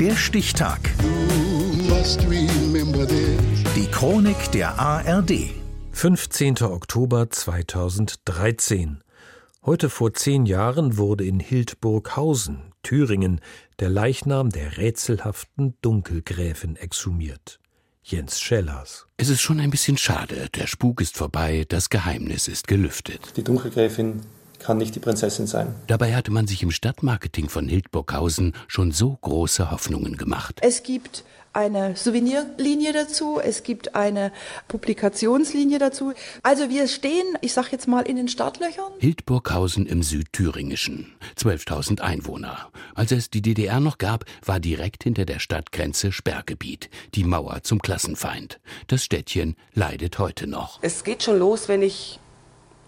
Der Stichtag. Die Chronik der ARD. 15. Oktober 2013. Heute vor zehn Jahren wurde in Hildburghausen, Thüringen, der Leichnam der rätselhaften Dunkelgräfin exhumiert. Jens Schellers. Es ist schon ein bisschen schade. Der Spuk ist vorbei, das Geheimnis ist gelüftet. Die Dunkelgräfin kann nicht die Prinzessin sein. Dabei hatte man sich im Stadtmarketing von Hildburghausen schon so große Hoffnungen gemacht. Es gibt eine Souvenirlinie dazu, es gibt eine Publikationslinie dazu. Also wir stehen, ich sag jetzt mal, in den Startlöchern. Hildburghausen im Südthüringischen, 12.000 Einwohner. Als es die DDR noch gab, war direkt hinter der Stadtgrenze Sperrgebiet, die Mauer zum Klassenfeind. Das Städtchen leidet heute noch. Es geht schon los, wenn ich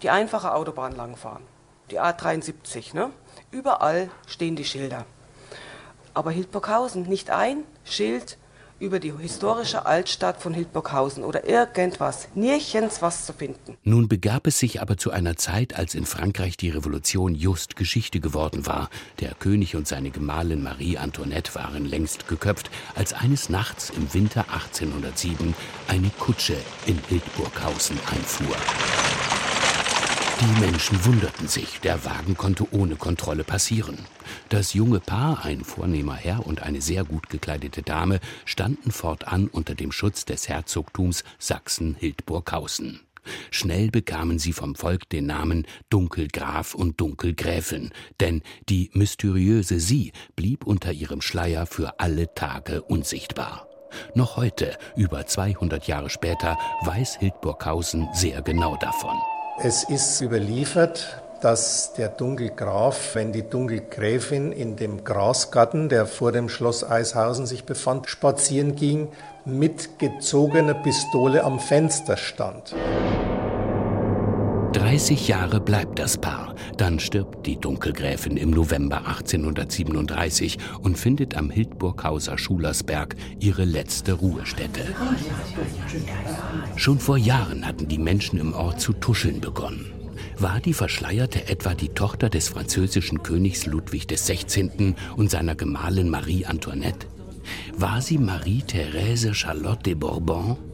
die einfache Autobahn langfahre die A73. Ne? Überall stehen die Schilder. Aber Hildburghausen, nicht ein Schild über die historische Altstadt von Hildburghausen oder irgendwas, nirgends was zu finden. Nun begab es sich aber zu einer Zeit, als in Frankreich die Revolution just Geschichte geworden war. Der König und seine Gemahlin Marie Antoinette waren längst geköpft, als eines Nachts im Winter 1807 eine Kutsche in Hildburghausen einfuhr. Die Menschen wunderten sich, der Wagen konnte ohne Kontrolle passieren. Das junge Paar, ein vornehmer Herr und eine sehr gut gekleidete Dame, standen fortan unter dem Schutz des Herzogtums Sachsen-Hildburghausen. Schnell bekamen sie vom Volk den Namen Dunkelgraf und Dunkelgräfin, denn die mysteriöse Sie blieb unter ihrem Schleier für alle Tage unsichtbar. Noch heute, über 200 Jahre später, weiß Hildburghausen sehr genau davon. Es ist überliefert, dass der Dunkelgraf, wenn die Dunkelgräfin in dem Grasgarten, der vor dem Schloss Eishausen sich befand, spazieren ging, mit gezogener Pistole am Fenster stand. 30 Jahre bleibt das Paar. Dann stirbt die Dunkelgräfin im November 1837 und findet am Hildburghauser Schulersberg ihre letzte Ruhestätte. Schon vor Jahren hatten die Menschen im Ort zu tuscheln begonnen. War die Verschleierte etwa die Tochter des französischen Königs Ludwig XVI. und seiner Gemahlin Marie Antoinette? War sie Marie-Thérèse Charlotte de Bourbon?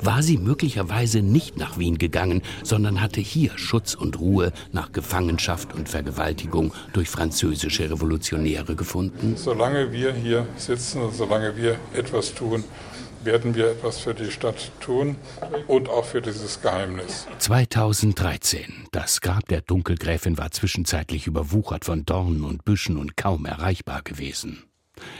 War sie möglicherweise nicht nach Wien gegangen, sondern hatte hier Schutz und Ruhe nach Gefangenschaft und Vergewaltigung durch französische Revolutionäre gefunden? Solange wir hier sitzen und solange wir etwas tun, werden wir etwas für die Stadt tun und auch für dieses Geheimnis. 2013. Das Grab der Dunkelgräfin war zwischenzeitlich überwuchert von Dornen und Büschen und kaum erreichbar gewesen.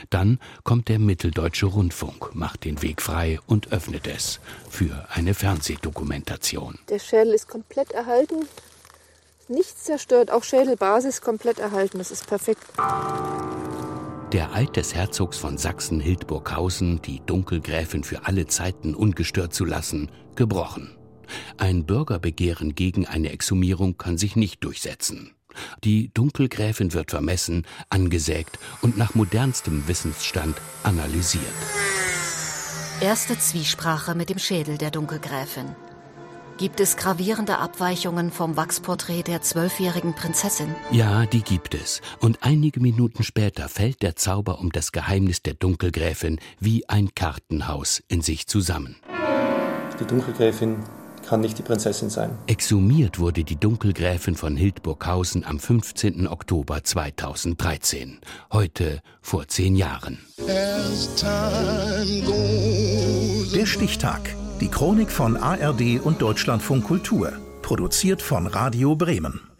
Dann kommt der Mitteldeutsche Rundfunk, macht den Weg frei und öffnet es für eine Fernsehdokumentation. Der Schädel ist komplett erhalten, nichts zerstört, auch Schädelbasis komplett erhalten. Das ist perfekt. Der Eid des Herzogs von Sachsen-Hildburghausen, die Dunkelgräfin für alle Zeiten ungestört zu lassen, gebrochen. Ein Bürgerbegehren gegen eine Exhumierung kann sich nicht durchsetzen. Die Dunkelgräfin wird vermessen, angesägt und nach modernstem Wissensstand analysiert. Erste Zwiesprache mit dem Schädel der Dunkelgräfin. Gibt es gravierende Abweichungen vom Wachsporträt der zwölfjährigen Prinzessin? Ja, die gibt es. Und einige Minuten später fällt der Zauber um das Geheimnis der Dunkelgräfin wie ein Kartenhaus in sich zusammen. Die Dunkelgräfin kann nicht die Prinzessin sein. Exhumiert wurde die Dunkelgräfin von Hildburghausen am 15. Oktober 2013. Heute vor zehn Jahren. Der Stichtag. Die Chronik von ARD und Deutschlandfunk Kultur. Produziert von Radio Bremen.